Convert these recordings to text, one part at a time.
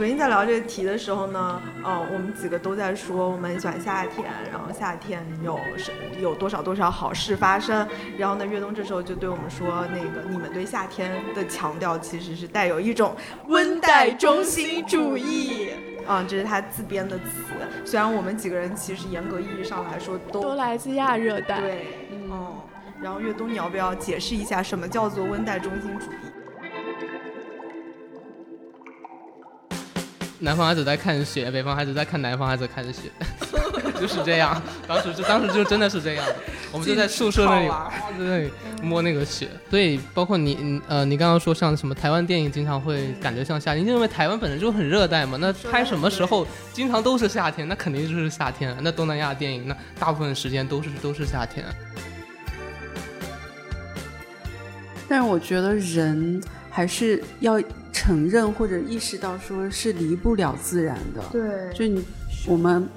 昨天在聊这个题的时候呢，呃，我们几个都在说我们喜欢夏天，然后夏天有是有多少多少好事发生。然后呢，岳东这时候就对我们说，那个你们对夏天的强调其实是带有一种温带中心主义。啊，这是他自编的词。虽然我们几个人其实严格意义上来说都都来自亚热带。对，嗯。然后岳东，你要不要解释一下什么叫做温带中心主义？南方孩子在看雪，北方孩子在看南方孩子看雪，就是这样。当时就当时就真的是这样的，我们就在宿舍那里在那里摸那个雪。所以包括你，呃，你刚刚说像什么台湾电影经常会感觉像夏天，因为台湾本身就很热带嘛。那拍什么时候经常都是夏天，那肯定就是夏天。那东南亚电影那大部分时间都是都是夏天。但是我觉得人还是要。承认或者意识到，说是离不了自然的。对，就你，我们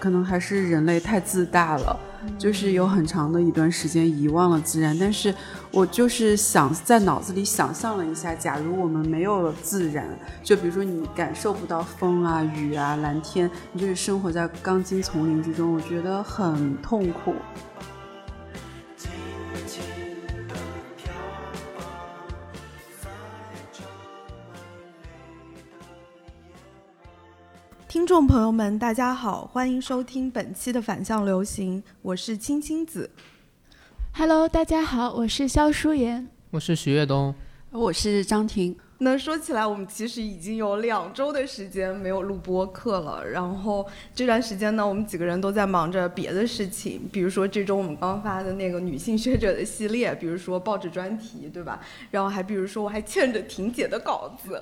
可能还是人类太自大了，就是有很长的一段时间遗忘了自然。但是我就是想在脑子里想象了一下，假如我们没有了自然，就比如说你感受不到风啊、雨啊、蓝天，你就是生活在钢筋丛林之中，我觉得很痛苦。听众朋友们，大家好，欢迎收听本期的反向流行，我是青青子。Hello，大家好，我是肖淑妍，我是徐跃东，我是张婷。那说起来，我们其实已经有两周的时间没有录播课了。然后这段时间呢，我们几个人都在忙着别的事情，比如说这周我们刚发的那个女性学者的系列，比如说报纸专题，对吧？然后还比如说我还欠着婷姐的稿子，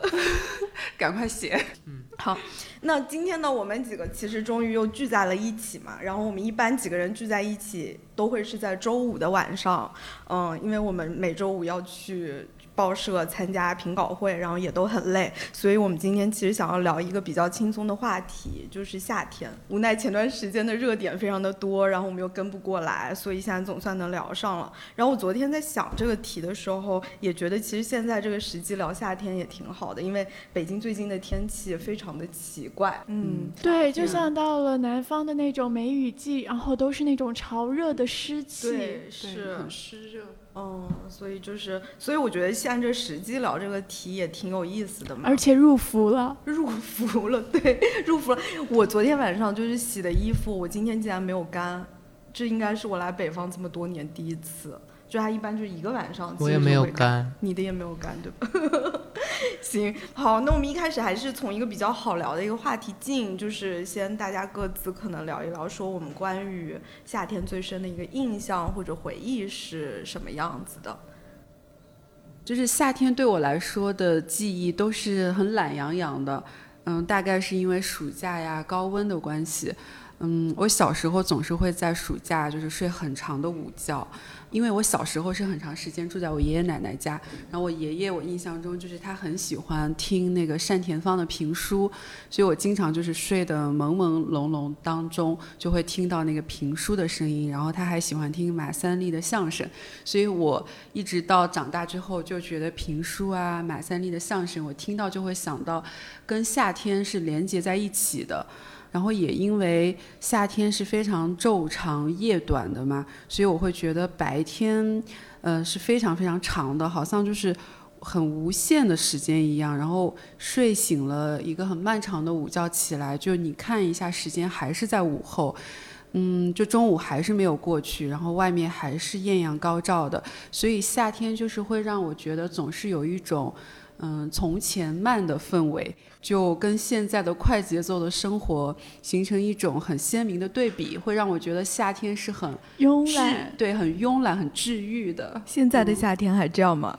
赶快写。嗯，好。那今天呢，我们几个其实终于又聚在了一起嘛。然后我们一般几个人聚在一起都会是在周五的晚上，嗯，因为我们每周五要去。报社参加评稿会，然后也都很累，所以我们今天其实想要聊一个比较轻松的话题，就是夏天。无奈前段时间的热点非常的多，然后我们又跟不过来，所以现在总算能聊上了。然后我昨天在想这个题的时候，也觉得其实现在这个时机聊夏天也挺好的，因为北京最近的天气非常的奇怪。嗯，对，就像到了南方的那种梅雨季，然后都是那种潮热的湿气，对，是很湿热。嗯，所以就是，所以我觉得现在这时机聊这个题也挺有意思的嘛。而且入伏了，入伏了，对，入伏了。我昨天晚上就是洗的衣服，我今天竟然没有干，这应该是我来北方这么多年第一次。就它一般就是一个晚上，我也没有干，你的也没有干，对吧？行，好，那我们一开始还是从一个比较好聊的一个话题进，就是先大家各自可能聊一聊，说我们关于夏天最深的一个印象或者回忆是什么样子的。就是夏天对我来说的记忆都是很懒洋洋的，嗯，大概是因为暑假呀高温的关系，嗯，我小时候总是会在暑假就是睡很长的午觉。因为我小时候是很长时间住在我爷爷奶奶家，然后我爷爷我印象中就是他很喜欢听那个单田芳的评书，所以我经常就是睡得朦朦胧胧当中就会听到那个评书的声音，然后他还喜欢听马三立的相声，所以我一直到长大之后就觉得评书啊马三立的相声我听到就会想到跟夏天是连接在一起的。然后也因为夏天是非常昼长夜短的嘛，所以我会觉得白天，呃是非常非常长的，好像就是很无限的时间一样。然后睡醒了一个很漫长的午觉，起来就你看一下时间还是在午后，嗯，就中午还是没有过去，然后外面还是艳阳高照的。所以夏天就是会让我觉得总是有一种。嗯，从前慢的氛围，就跟现在的快节奏的生活形成一种很鲜明的对比，会让我觉得夏天是很慵懒，对，很慵懒、很治愈的。现在的夏天还这样吗？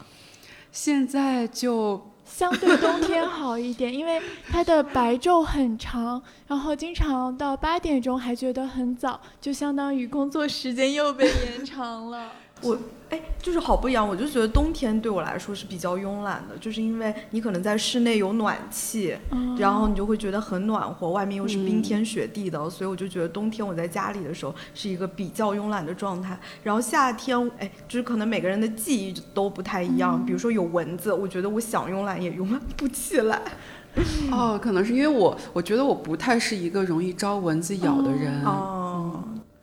现在就相对冬天好一点，因为它的白昼很长，然后经常到八点钟还觉得很早，就相当于工作时间又被延长了。我。哎，就是好不一样。我就觉得冬天对我来说是比较慵懒的，就是因为你可能在室内有暖气，然后你就会觉得很暖和，外面又是冰天雪地的，所以我就觉得冬天我在家里的时候是一个比较慵懒的状态。然后夏天，哎，就是可能每个人的记忆都不太一样。比如说有蚊子，我觉得我想慵懒也慵懒不起来。哦，可能是因为我，我觉得我不太是一个容易招蚊子咬的人。哦，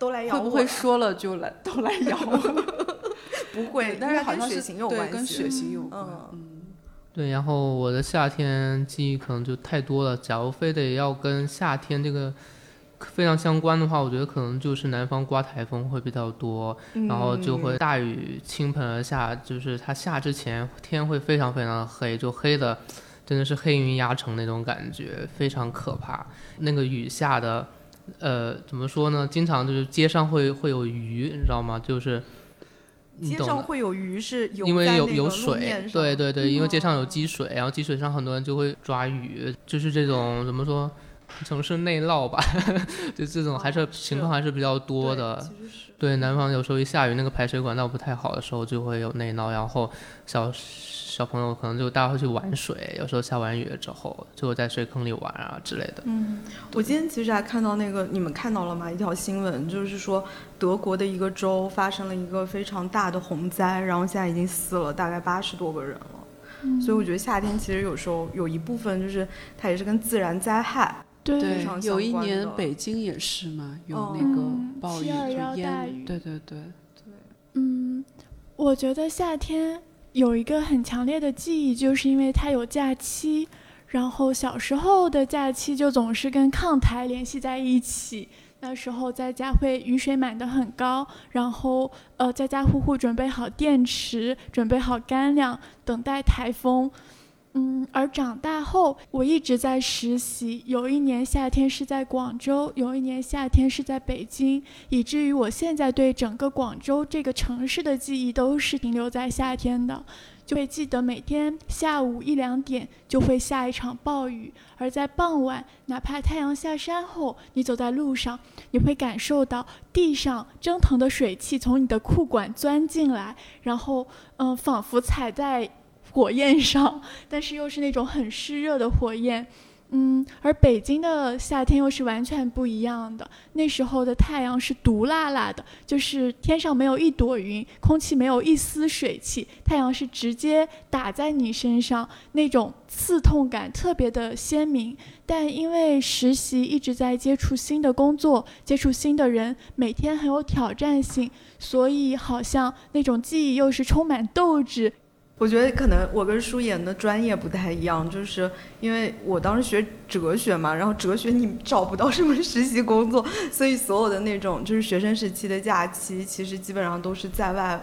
都来咬会不会说了就来都来咬？不会，但是好像血型有关系，跟血型有关。嗯，对。然后我的夏天记忆可能就太多了。假如非得要跟夏天这个非常相关的话，我觉得可能就是南方刮台风会比较多，然后就会大雨倾盆而下，就是它下之前天会非常非常的黑，就黑的真的是黑云压城那种感觉，非常可怕。那个雨下的，呃，怎么说呢？经常就是街上会会有鱼，你知道吗？就是。街上会有鱼，是因为有有水，对对对，因为街上有积水，然后积水上很多人就会抓鱼，就是这种怎么说，城市内涝吧，就这种还是情况还是比较多的。对，南方有时候一下雨，那个排水管道不太好的时候，就会有内涝，然后小。小朋友可能就大家会去玩水，有时候下完雨之后就会在水坑里玩啊之类的。嗯，我今天其实还看到那个，你们看到了吗？一条新闻就是说德国的一个州发生了一个非常大的洪灾，然后现在已经死了大概八十多个人了。嗯，所以我觉得夏天其实有时候有一部分就是它也是跟自然灾害对有一年北京也是嘛，有那个暴雨就淹，对对对对。嗯，我觉得夏天。有一个很强烈的记忆，就是因为它有假期，然后小时候的假期就总是跟抗台联系在一起。那时候在家会雨水满得很高，然后呃家家户户准备好电池，准备好干粮，等待台风。嗯，而长大后，我一直在实习。有一年夏天是在广州，有一年夏天是在北京，以至于我现在对整个广州这个城市的记忆都是停留在夏天的，就会记得每天下午一两点就会下一场暴雨，而在傍晚，哪怕太阳下山后，你走在路上，你会感受到地上蒸腾的水汽从你的裤管钻进来，然后，嗯，仿佛踩在。火焰上，但是又是那种很湿热的火焰，嗯，而北京的夏天又是完全不一样的。那时候的太阳是毒辣辣的，就是天上没有一朵云，空气没有一丝水汽，太阳是直接打在你身上，那种刺痛感特别的鲜明。但因为实习一直在接触新的工作，接触新的人，每天很有挑战性，所以好像那种记忆又是充满斗志。我觉得可能我跟舒言的专业不太一样，就是因为我当时学哲学嘛，然后哲学你找不到什么实习工作，所以所有的那种就是学生时期的假期，其实基本上都是在外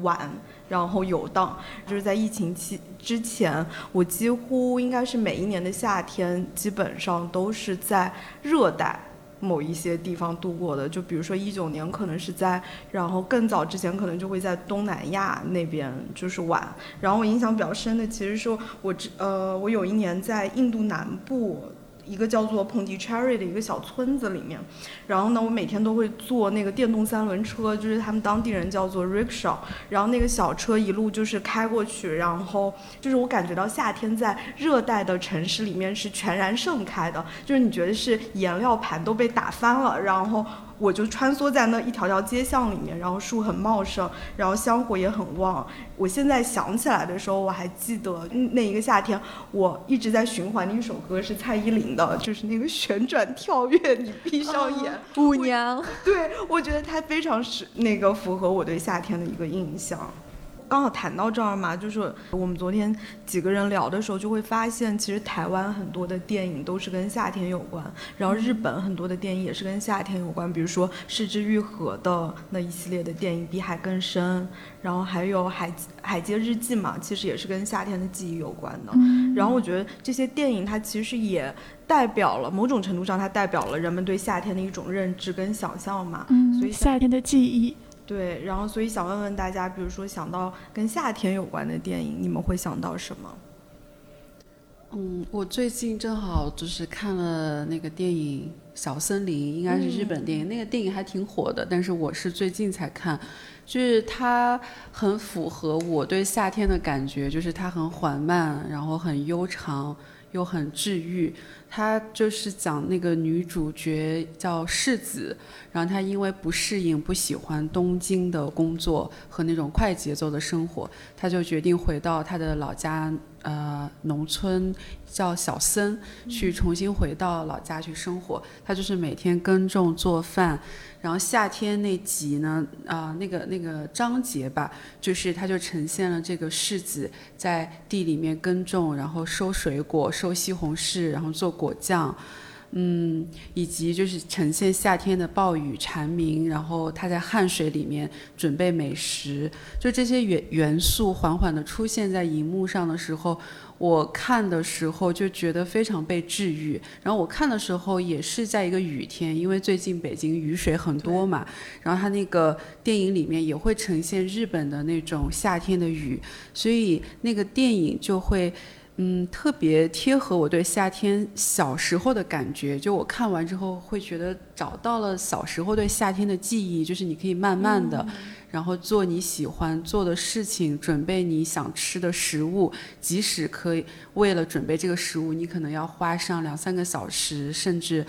玩，然后游荡。就是在疫情期之前，我几乎应该是每一年的夏天，基本上都是在热带。某一些地方度过的，就比如说一九年可能是在，然后更早之前可能就会在东南亚那边就是玩。然后我印象比较深的，其实是我呃我有一年在印度南部。一个叫做 Pondicherry 的一个小村子里面，然后呢，我每天都会坐那个电动三轮车，就是他们当地人叫做 rickshaw，然后那个小车一路就是开过去，然后就是我感觉到夏天在热带的城市里面是全然盛开的，就是你觉得是颜料盘都被打翻了，然后。我就穿梭在那一条条街巷里面，然后树很茂盛，然后香火也很旺。我现在想起来的时候，我还记得那一个夏天，我一直在循环的一首歌是蔡依林的，就是那个旋转跳跃，你闭上眼，舞娘。对，我觉得它非常是那个符合我对夏天的一个印象。刚好谈到这儿嘛，就是我们昨天几个人聊的时候，就会发现，其实台湾很多的电影都是跟夏天有关，然后日本很多的电影也是跟夏天有关，比如说失之愈合的那一系列的电影《比海更深》，然后还有《海海街日记》嘛，其实也是跟夏天的记忆有关的。然后我觉得这些电影它其实也代表了某种程度上，它代表了人们对夏天的一种认知跟想象嘛。嗯，所以夏天的记忆。对，然后所以想问问大家，比如说想到跟夏天有关的电影，你们会想到什么？嗯，我最近正好就是看了那个电影《小森林》，应该是日本电影，那个电影还挺火的，但是我是最近才看，就是它很符合我对夏天的感觉，就是它很缓慢，然后很悠长，又很治愈。它就是讲那个女主角叫世子，然后她因为不适应、不喜欢东京的工作和那种快节奏的生活，她就决定回到她的老家，呃，农村叫小森，去重新回到老家去生活。他就是每天耕种、做饭。然后夏天那集呢，啊，那个那个章节吧，就是他就呈现了这个世子在地里面耕种，然后收水果、收西红柿，然后做果酱，嗯，以及就是呈现夏天的暴雨蝉鸣，然后他在汗水里面准备美食，就这些元元素缓缓的出现在荧幕上的时候。我看的时候就觉得非常被治愈，然后我看的时候也是在一个雨天，因为最近北京雨水很多嘛，然后他那个电影里面也会呈现日本的那种夏天的雨，所以那个电影就会。嗯，特别贴合我对夏天小时候的感觉。就我看完之后，会觉得找到了小时候对夏天的记忆。就是你可以慢慢的，然后做你喜欢做的事情，准备你想吃的食物。即使可以为了准备这个食物，你可能要花上两三个小时，甚至，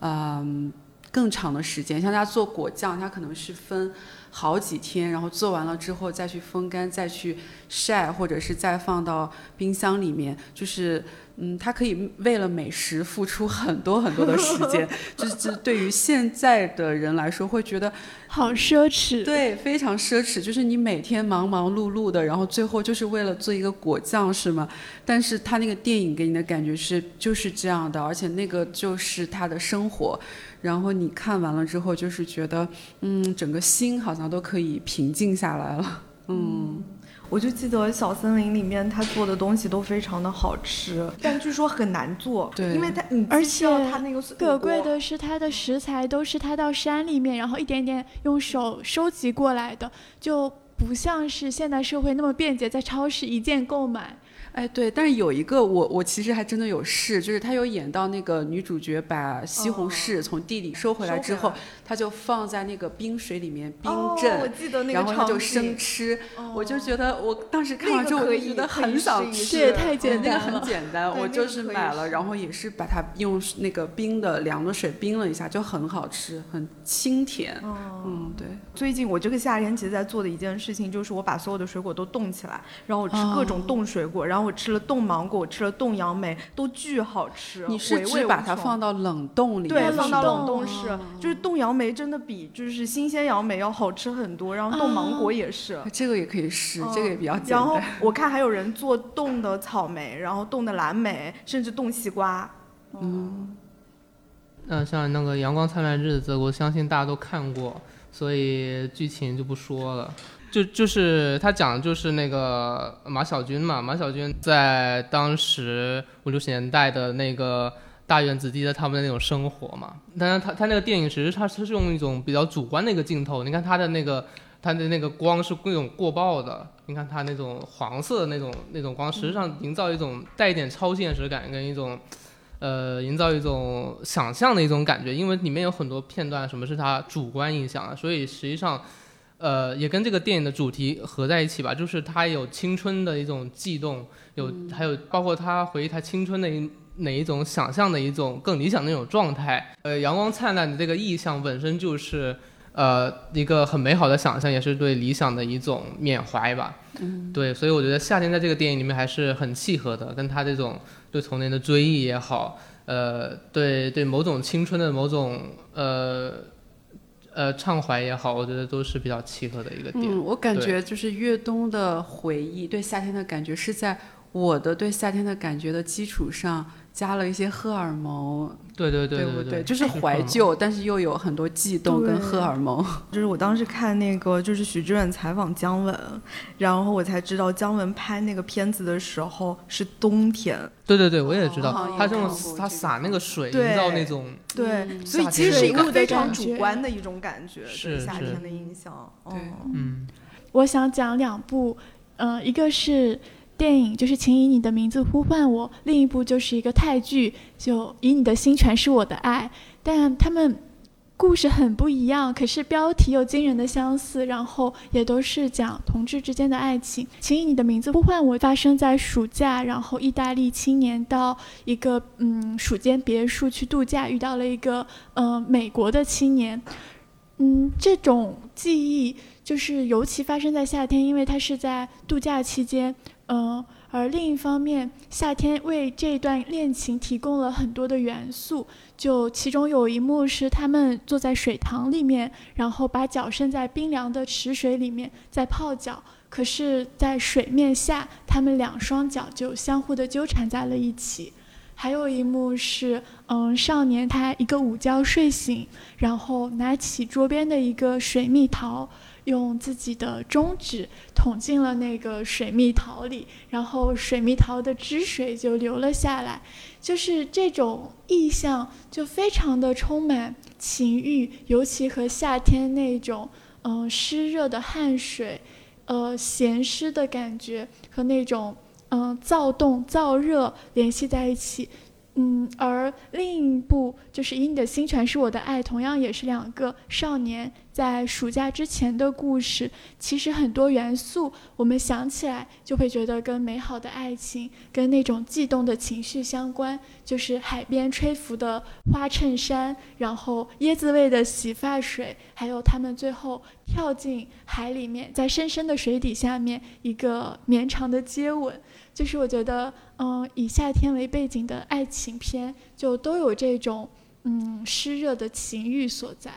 嗯，更长的时间。像他做果酱，他可能是分。好几天，然后做完了之后再去风干，再去晒，或者是再放到冰箱里面，就是，嗯，他可以为了美食付出很多很多的时间，就是对于现在的人来说会觉得好奢侈，对，非常奢侈。就是你每天忙忙碌碌的，然后最后就是为了做一个果酱，是吗？但是他那个电影给你的感觉是就是这样的，而且那个就是他的生活。然后你看完了之后，就是觉得，嗯，整个心好像都可以平静下来了。嗯，我就记得小森林里面他做的东西都非常的好吃，但据说很难做。对，因为他，你而且他那个可贵的是，他的食材都是他到山里面，然后一点点用手收集过来的，就不像是现代社会那么便捷，在超市一键购买。哎，对，但是有一个我我其实还真的有试，就是他有演到那个女主角把西红柿从地里收回来之后，他就放在那个冰水里面冰镇，然后他就生吃，我就觉得我当时看完之后我就觉得很想吃，这也太简单了，那个很简单，我就是买了，然后也是把它用那个冰的凉的水冰了一下，就很好吃，很清甜。嗯，对。最近我这个夏天其实在做的一件事情就是我把所有的水果都冻起来，然后我吃各种冻水果，然后。我吃了冻芒果，我吃了冻杨梅，都巨好吃。你是只把它放到冷冻里？对，放到冷冻室。就是冻杨梅真的比就是新鲜杨梅要好吃很多，然后冻芒果也是。这个也可以试，这个也比较简单。然后我看还有人做冻的草莓，然后冻的蓝莓，甚至冻西瓜。嗯。嗯，像那个《阳光灿烂日子》，我相信大家都看过，所以剧情就不说了。就就是他讲的就是那个马小军嘛，马小军在当时五六十年代的那个大院子弟的他们的那种生活嘛。但是他他那个电影其实他他是用一种比较主观的一个镜头，你看他的那个他的那个光是那种过曝的，你看他那种黄色的那种那种光，实际上营造一种带一点超现实感跟一种呃营造一种想象的一种感觉，因为里面有很多片段什么是他主观印象啊，所以实际上。呃，也跟这个电影的主题合在一起吧，就是他有青春的一种悸动，有还有包括他回忆他青春的一哪一种想象的一种更理想的那种状态。呃，阳光灿烂的这个意象本身就是呃一个很美好的想象，也是对理想的一种缅怀吧。嗯，对，所以我觉得夏天在这个电影里面还是很契合的，跟他这种对童年的追忆也好，呃，对对某种青春的某种呃。呃，畅怀也好，我觉得都是比较契合的一个点。嗯，我感觉就是越冬的回忆，对夏天的感觉是在我的对夏天的感觉的基础上加了一些荷尔蒙。对对对对对，就是怀旧，但是又有很多悸动跟荷尔蒙。就是我当时看那个，就是许志远采访姜文，然后我才知道姜文拍那个片子的时候是冬天。对对对，我也知道，他这种他洒那个水，营造那种对，所以其实是一个非常主观的一种感觉，是夏天的印象。对，嗯，我想讲两部，嗯，一个是。电影就是《请以你的名字呼唤我》，另一部就是一个泰剧，就以你的心诠释我的爱。但他们故事很不一样，可是标题又惊人的相似，然后也都是讲同志之间的爱情。请以你的名字呼唤我，发生在暑假，然后意大利青年到一个嗯暑间别墅去度假，遇到了一个嗯美国的青年，嗯这种记忆就是尤其发生在夏天，因为它是在度假期间，嗯。而另一方面，夏天为这段恋情提供了很多的元素。就其中有一幕是他们坐在水塘里面，然后把脚伸在冰凉的池水里面在泡脚。可是，在水面下，他们两双脚就相互的纠缠在了一起。还有一幕是，嗯，少年他一个午觉睡醒，然后拿起桌边的一个水蜜桃。用自己的中指捅进了那个水蜜桃里，然后水蜜桃的汁水就流了下来，就是这种意象就非常的充满情欲，尤其和夏天那种嗯湿热的汗水，呃咸湿的感觉和那种嗯躁动燥热联系在一起。嗯，而另一部就是《以你的心传是我的爱》，同样也是两个少年在暑假之前的故事。其实很多元素，我们想起来就会觉得跟美好的爱情、跟那种悸动的情绪相关。就是海边吹拂的花衬衫，然后椰子味的洗发水，还有他们最后跳进海里面，在深深的水底下面一个绵长的接吻。就是我觉得，嗯，以夏天为背景的爱情片，就都有这种嗯湿热的情欲所在。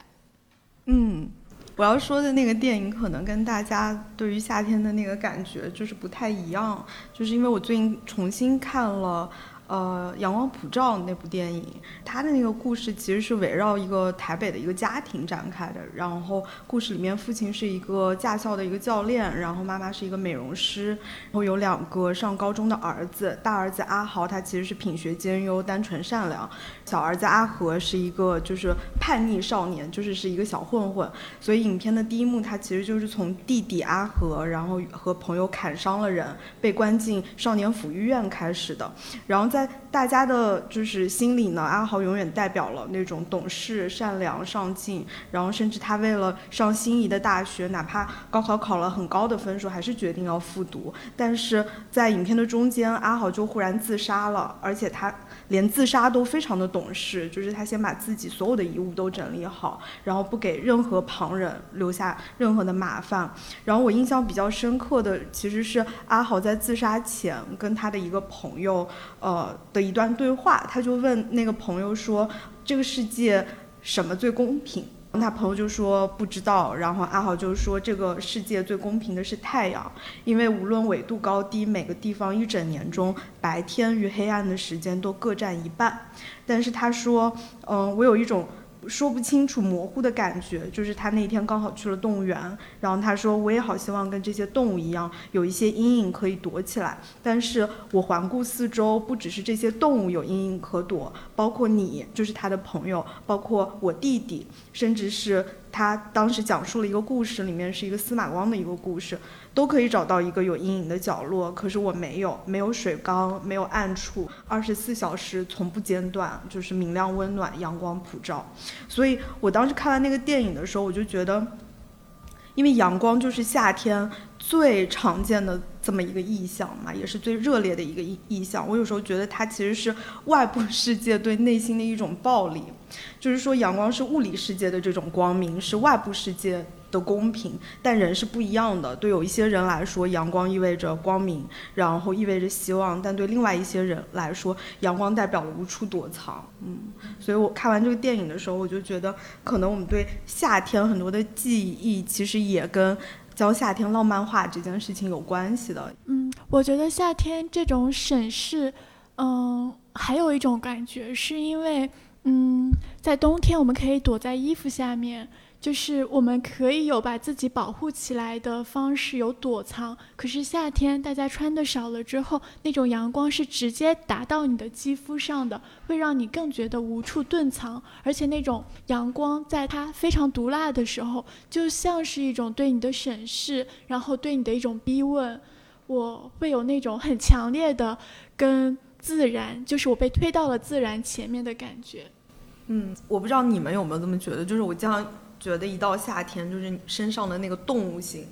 嗯，我要说的那个电影，可能跟大家对于夏天的那个感觉就是不太一样，就是因为我最近重新看了。呃，阳光普照那部电影，它的那个故事其实是围绕一个台北的一个家庭展开的。然后故事里面，父亲是一个驾校的一个教练，然后妈妈是一个美容师，然后有两个上高中的儿子。大儿子阿豪他其实是品学兼优、单纯善良，小儿子阿和是一个就是叛逆少年，就是是一个小混混。所以影片的第一幕，他其实就是从弟弟阿和，然后和朋友砍伤了人，被关进少年抚育院开始的。然后在在大家的就是心里呢，阿豪永远代表了那种懂事、善良、上进，然后甚至他为了上心仪的大学，哪怕高考考了很高的分数，还是决定要复读。但是在影片的中间，阿豪就忽然自杀了，而且他。连自杀都非常的懂事，就是他先把自己所有的遗物都整理好，然后不给任何旁人留下任何的麻烦。然后我印象比较深刻的其实是阿豪在自杀前跟他的一个朋友，呃的一段对话，他就问那个朋友说：“这个世界什么最公平？”他朋友就说不知道，然后阿豪就说这个世界最公平的是太阳，因为无论纬度高低，每个地方一整年中白天与黑暗的时间都各占一半。但是他说，嗯，我有一种。说不清楚、模糊的感觉，就是他那天刚好去了动物园，然后他说：“我也好希望跟这些动物一样，有一些阴影可以躲起来。”但是我环顾四周，不只是这些动物有阴影可躲，包括你，就是他的朋友，包括我弟弟，甚至是他当时讲述了一个故事，里面是一个司马光的一个故事。都可以找到一个有阴影的角落，可是我没有，没有水缸，没有暗处，二十四小时从不间断，就是明亮温暖，阳光普照。所以我当时看完那个电影的时候，我就觉得，因为阳光就是夏天最常见的这么一个意象嘛，也是最热烈的一个意意象。我有时候觉得它其实是外部世界对内心的一种暴力，就是说阳光是物理世界的这种光明，是外部世界。的公平，但人是不一样的。对有一些人来说，阳光意味着光明，然后意味着希望；但对另外一些人来说，阳光代表了无处躲藏。嗯，所以我看完这个电影的时候，我就觉得，可能我们对夏天很多的记忆，其实也跟将夏天浪漫化这件事情有关系的。嗯，我觉得夏天这种审视，嗯，还有一种感觉，是因为，嗯，在冬天我们可以躲在衣服下面。就是我们可以有把自己保护起来的方式，有躲藏。可是夏天大家穿的少了之后，那种阳光是直接打到你的肌肤上的，会让你更觉得无处遁藏。而且那种阳光在它非常毒辣的时候，就像是一种对你的审视，然后对你的一种逼问。我会有那种很强烈的跟自然，就是我被推到了自然前面的感觉。嗯，我不知道你们有没有这么觉得，就是我经常觉得一到夏天，就是身上的那个动物性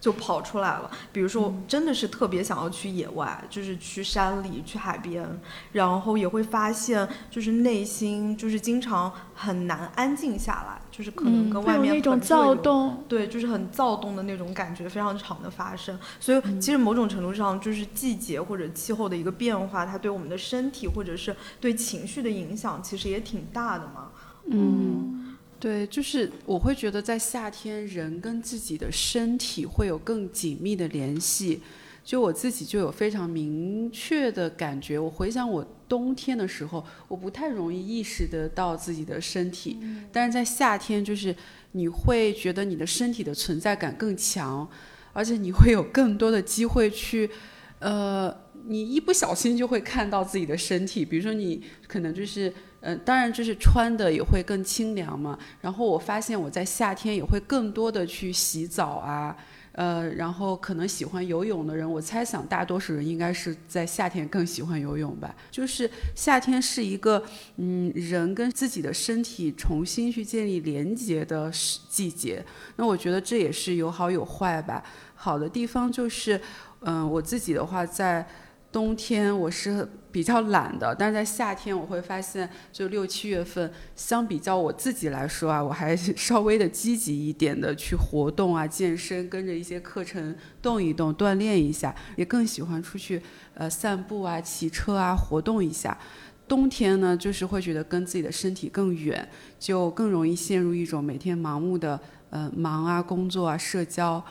就跑出来了。比如说，真的是特别想要去野外，就是去山里、去海边，然后也会发现，就是内心就是经常很难安静下来，就是可能跟外面那种躁动，对，就是很躁动的那种感觉非常常的发生。所以，其实某种程度上，就是季节或者气候的一个变化，它对我们的身体或者是对情绪的影响，其实也挺大的嘛。嗯。对，就是我会觉得在夏天，人跟自己的身体会有更紧密的联系。就我自己就有非常明确的感觉。我回想我冬天的时候，我不太容易意识得到自己的身体，但是在夏天，就是你会觉得你的身体的存在感更强，而且你会有更多的机会去，呃，你一不小心就会看到自己的身体。比如说你可能就是。嗯，当然就是穿的也会更清凉嘛。然后我发现我在夏天也会更多的去洗澡啊，呃，然后可能喜欢游泳的人，我猜想大多数人应该是在夏天更喜欢游泳吧。就是夏天是一个嗯，人跟自己的身体重新去建立连接的季节。那我觉得这也是有好有坏吧。好的地方就是，嗯，我自己的话在。冬天我是比较懒的，但是在夏天我会发现，就六七月份，相比较我自己来说啊，我还稍微的积极一点的去活动啊，健身，跟着一些课程动一动，锻炼一下，也更喜欢出去呃散步啊，骑车啊，活动一下。冬天呢，就是会觉得跟自己的身体更远，就更容易陷入一种每天盲目的呃忙啊，工作啊，社交。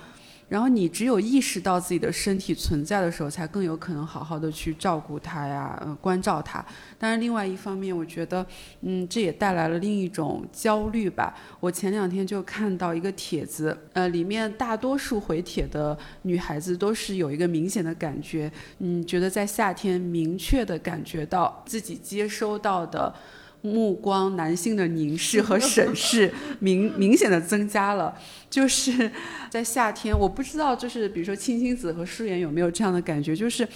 然后你只有意识到自己的身体存在的时候，才更有可能好好的去照顾它呀，呃，关照它。当然，另外一方面，我觉得，嗯，这也带来了另一种焦虑吧。我前两天就看到一个帖子，呃，里面大多数回帖的女孩子都是有一个明显的感觉，嗯，觉得在夏天明确的感觉到自己接收到的。目光，男性的凝视和 审视明明显的增加了，就是 在夏天，我不知道，就是比如说青青子和舒妍有没有这样的感觉，就是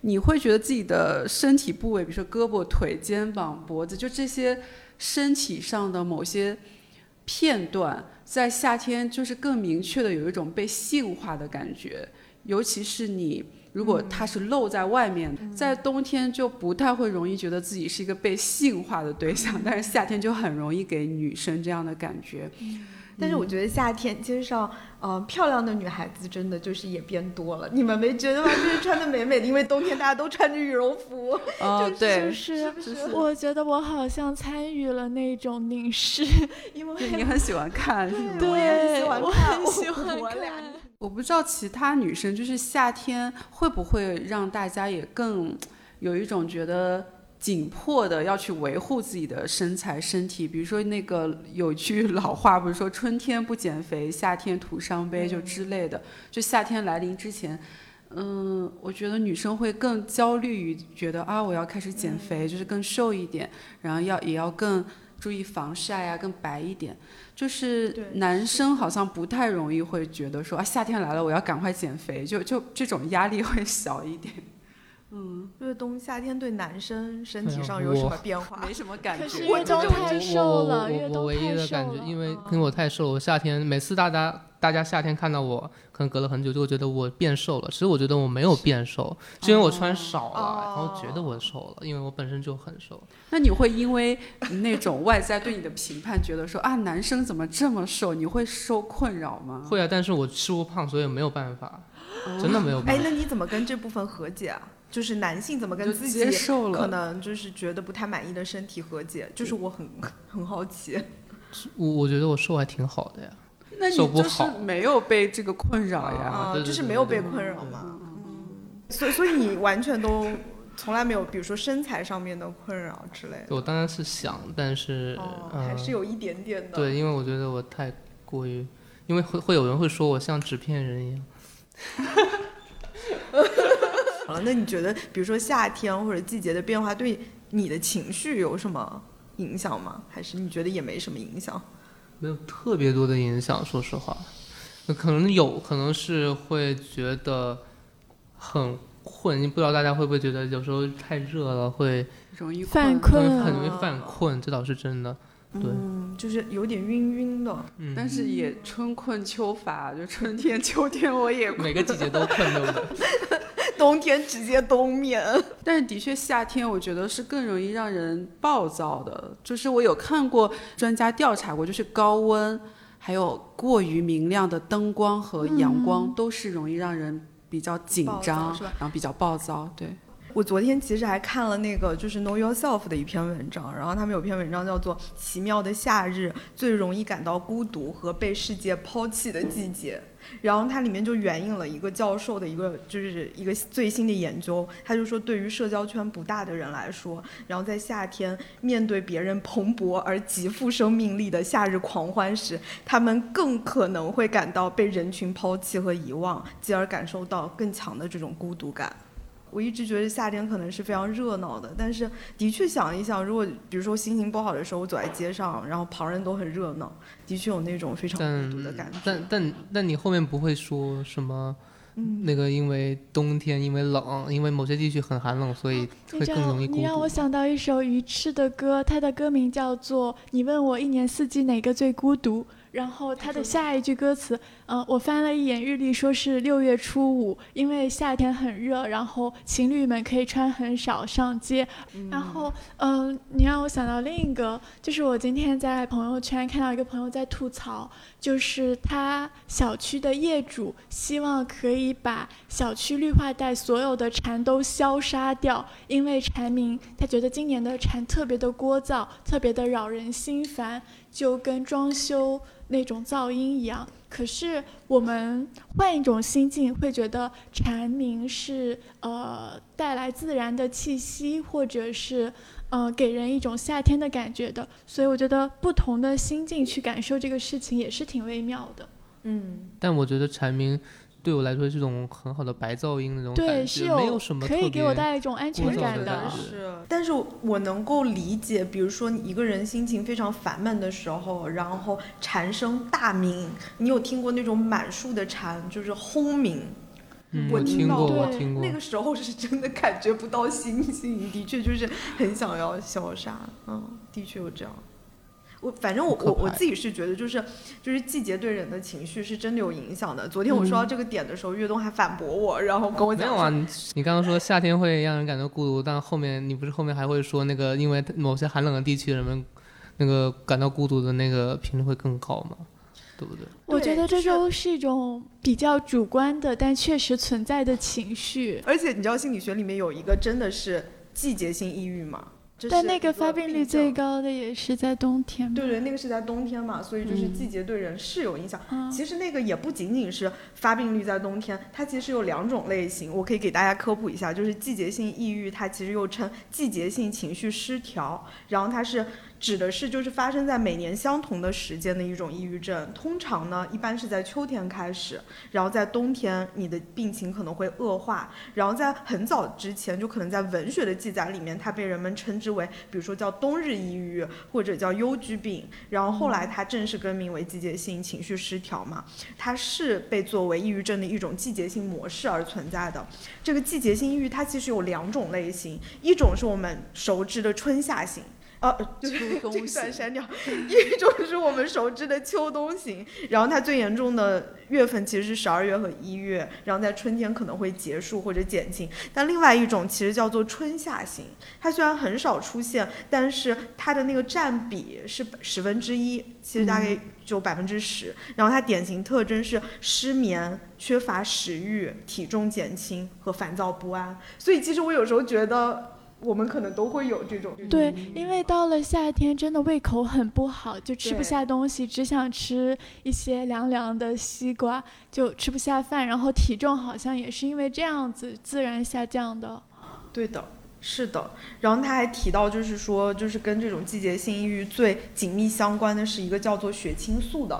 你会觉得自己的身体部位，比如说胳膊、腿、肩膀、脖子，就这些身体上的某些片段，在夏天就是更明确的有一种被性化的感觉，尤其是你。如果它是露在外面，在冬天就不太会容易觉得自己是一个被性化的对象，但是夏天就很容易给女生这样的感觉。但是我觉得夏天街上，呃，漂亮的女孩子真的就是也变多了，你们没觉得吗？就是穿的美美的，因为冬天大家都穿着羽绒服。哦，对，是是是。我觉得我好像参与了那种凝视，因为你很喜欢看，是吗？对，我很喜欢看。我不知道其他女生就是夏天会不会让大家也更有一种觉得紧迫的要去维护自己的身材身体，比如说那个有句 老话不是说春天不减肥，夏天徒伤悲就之类的。就夏天来临之前，嗯，我觉得女生会更焦虑于觉得啊我要开始减肥，就是更瘦一点，然后要也要更。注意防晒啊，更白一点。就是男生好像不太容易会觉得说啊，夏天来了，我要赶快减肥，就就这种压力会小一点。嗯，因为冬夏天对男生身体上有什么变化？没什么感觉。可是越冬太瘦了，越冬太瘦了。我唯一的感觉，因为因为我太瘦了，我夏天每次大家大家夏天看到我，可能隔了很久就会觉得我变瘦了。其实我觉得我没有变瘦，是因为我穿少了，然后觉得我瘦了，因为我本身就很瘦。那你会因为那种外在对你的评判，觉得说啊，男生怎么这么瘦？你会受困扰吗？会啊，但是我吃不胖，所以没有办法，真的没有。办法。哎，那你怎么跟这部分和解啊？就是男性怎么跟自己可能就是觉得不太满意的身体和解，就是我很很好奇。我我觉得我瘦还挺好的呀，那你就是没有被这个困扰呀？就是没有被困扰嘛。嗯，所以所以你完全都从来没有，比如说身材上面的困扰之类的。我当然是想，但是还是有一点点的。对，因为我觉得我太过于，因为会会有人会说我像纸片人一样。好了，那你觉得，比如说夏天或者季节的变化，对你的情绪有什么影响吗？还是你觉得也没什么影响？没有特别多的影响，说实话。那可能有可能是会觉得很困，不知道大家会不会觉得有时候太热了会容易犯困，困，很容易犯困，这倒是真的。对，嗯，就是有点晕晕的。嗯，但是也春困秋乏，就春天秋天我也每个季节都困，对不对？冬天直接冬眠。但是的确夏天我觉得是更容易让人暴躁的，就是我有看过专家调查过，就是高温还有过于明亮的灯光和阳光都是容易让人比较紧张？然后比较暴躁，对。我昨天其实还看了那个就是 Know Yourself 的一篇文章，然后他们有篇文章叫做《奇妙的夏日：最容易感到孤独和被世界抛弃的季节》，然后它里面就援引了一个教授的一个就是一个最新的研究，他就说对于社交圈不大的人来说，然后在夏天面对别人蓬勃而极富生命力的夏日狂欢时，他们更可能会感到被人群抛弃和遗忘，继而感受到更强的这种孤独感。我一直觉得夏天可能是非常热闹的，但是的确想一想，如果比如说心情不好的时候，我走在街上，然后旁人都很热闹，的确有那种非常孤独的感觉。但但但你后面不会说什么？那个因为冬天，因为冷，因为某些地区很寒冷，所以会更容易孤独。你让我想到一首鱼翅的歌，它的歌名叫做《你问我一年四季哪个最孤独》。然后它的下一句歌词，嗯，我翻了一眼日历，说是六月初五，因为夏天很热，然后情侣们可以穿很少上街。然后，嗯，你让我想到另一个，就是我今天在朋友圈看到一个朋友在吐槽，就是他小区的业主希望可以把小区绿化带所有的蝉都消杀掉，因为蝉鸣，他觉得今年的蝉特别的聒噪，特别的扰人心烦，就跟装修。那种噪音一样，可是我们换一种心境，会觉得蝉鸣是呃带来自然的气息，或者是呃给人一种夏天的感觉的。所以我觉得不同的心境去感受这个事情也是挺微妙的。嗯，但我觉得蝉鸣。对我来说是种很好的白噪音那种感觉，没有什么可以给我带来一种安全感的。是，但是我能够理解，比如说一个人心情非常烦闷的时候，然后蝉声大鸣，你有听过那种满树的蝉就是轰鸣？我听过，我听过。那个时候是真的感觉不到心情，的确就是很想要消杀。嗯，的确有这样。我反正我我我自己是觉得就是就是季节对人的情绪是真的有影响的。昨天我说到这个点的时候，岳东还反驳我，然后跟我讲。没有啊，你刚刚说夏天会让人感到孤独，但后面你不是后面还会说那个因为某些寒冷的地区人们那个感到孤独的那个频率会更高吗？对不对？我觉得这都是一种比较主观的，但确实存在的情绪。而且你知道心理学里面有一个真的是季节性抑郁吗？但那个发病率最高的也是在冬天。对对，那个是在冬天嘛，所以就是季节对人是有影响。其实那个也不仅仅是发病率在冬天，它其实有两种类型，我可以给大家科普一下，就是季节性抑郁，它其实又称季节性情绪失调，然后它是。指的是就是发生在每年相同的时间的一种抑郁症，通常呢一般是在秋天开始，然后在冬天你的病情可能会恶化，然后在很早之前就可能在文学的记载里面，它被人们称之为，比如说叫冬日抑郁或者叫忧居病，然后后来它正式更名为季节性情绪失调嘛，它是被作为抑郁症的一种季节性模式而存在的。这个季节性抑郁它其实有两种类型，一种是我们熟知的春夏型。啊，就是这段删掉。一种是我们熟知的秋冬型，然后它最严重的月份其实是十二月和一月，然后在春天可能会结束或者减轻。但另外一种其实叫做春夏型，它虽然很少出现，但是它的那个占比是十分之一，其实大概就百分之十。然后它典型特征是失眠、缺乏食欲、体重减轻和烦躁不安。所以其实我有时候觉得。我们可能都会有这种对，因为到了夏天，真的胃口很不好，就吃不下东西，只想吃一些凉凉的西瓜，就吃不下饭，然后体重好像也是因为这样子自然下降的。对的，是的。然后他还提到，就是说，就是跟这种季节性抑郁最紧密相关的是一个叫做血清素的。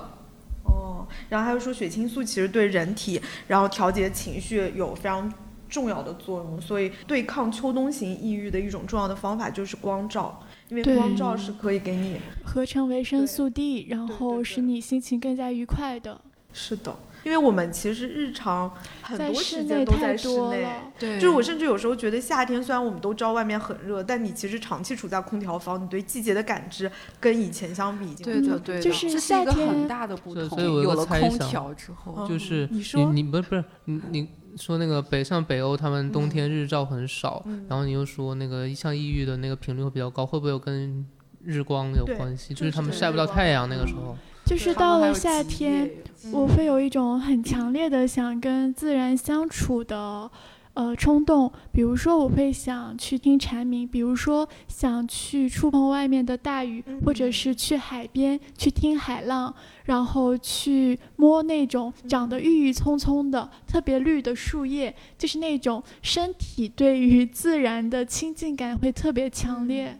哦，然后他又说，血清素其实对人体，然后调节情绪有非常。重要的作用，所以对抗秋冬型抑郁的一种重要的方法就是光照，因为光照是可以给你合成维生素 D，然后使你心情更加愉快的。是的，因为我们其实日常很多时间都在室内。对，就是我甚至有时候觉得夏天，虽然我们都知道外面很热，但你其实长期处在空调房，你对季节的感知跟以前相比已经对的不对的，就是这是一个夏天很大的不同。所以我有有了空调之后，嗯就是你说你不是不是你你说那个北像北欧，他们冬天日照很少，嗯然后你又说那个像抑郁的那个频率会比较高，会不会有跟日光有关系？就就是他们晒不到太阳那个时候。就是到了夏天，我会有一种很强烈的想跟自然相处的呃冲动，比如说我会想去听蝉鸣，比如说想去触碰外面的大雨，或者嗯是去海边去听海浪，然后去摸那种长得郁郁葱葱的、特别绿的树叶，就是那种身体对于自然的亲近感会特别强烈。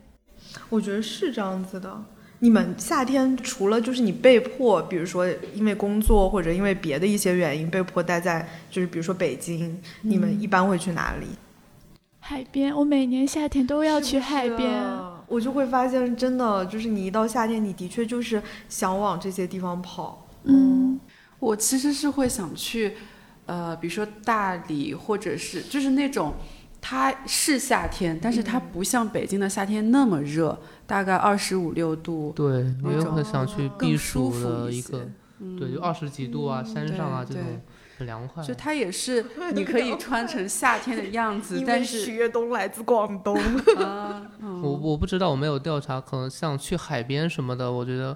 我觉得是这样子的。你们夏天除了就是你被迫，比如说因为工作或者因为别的一些原因被迫待在，就是比如说北京，你们一般会去哪里？海边，我每年夏天都要是去海边。我就会发现，真的就是你一到夏天，你的确就是想往这些地方跑。嗯，我其实是会想去，呃，比如说大理，或者是就是那种，它是夏天，但是它不像北京的夏天那么热，大概二十五六度，对，我也很想去避暑服一些的一个，嗯。对，就二十几度啊，山上啊这种很凉快。就它也是 你可以穿成夏天的样子，但是许跃东来自广东，啊，嗯。我我不知道，我没有调查，可能像去海边什么的，我觉得，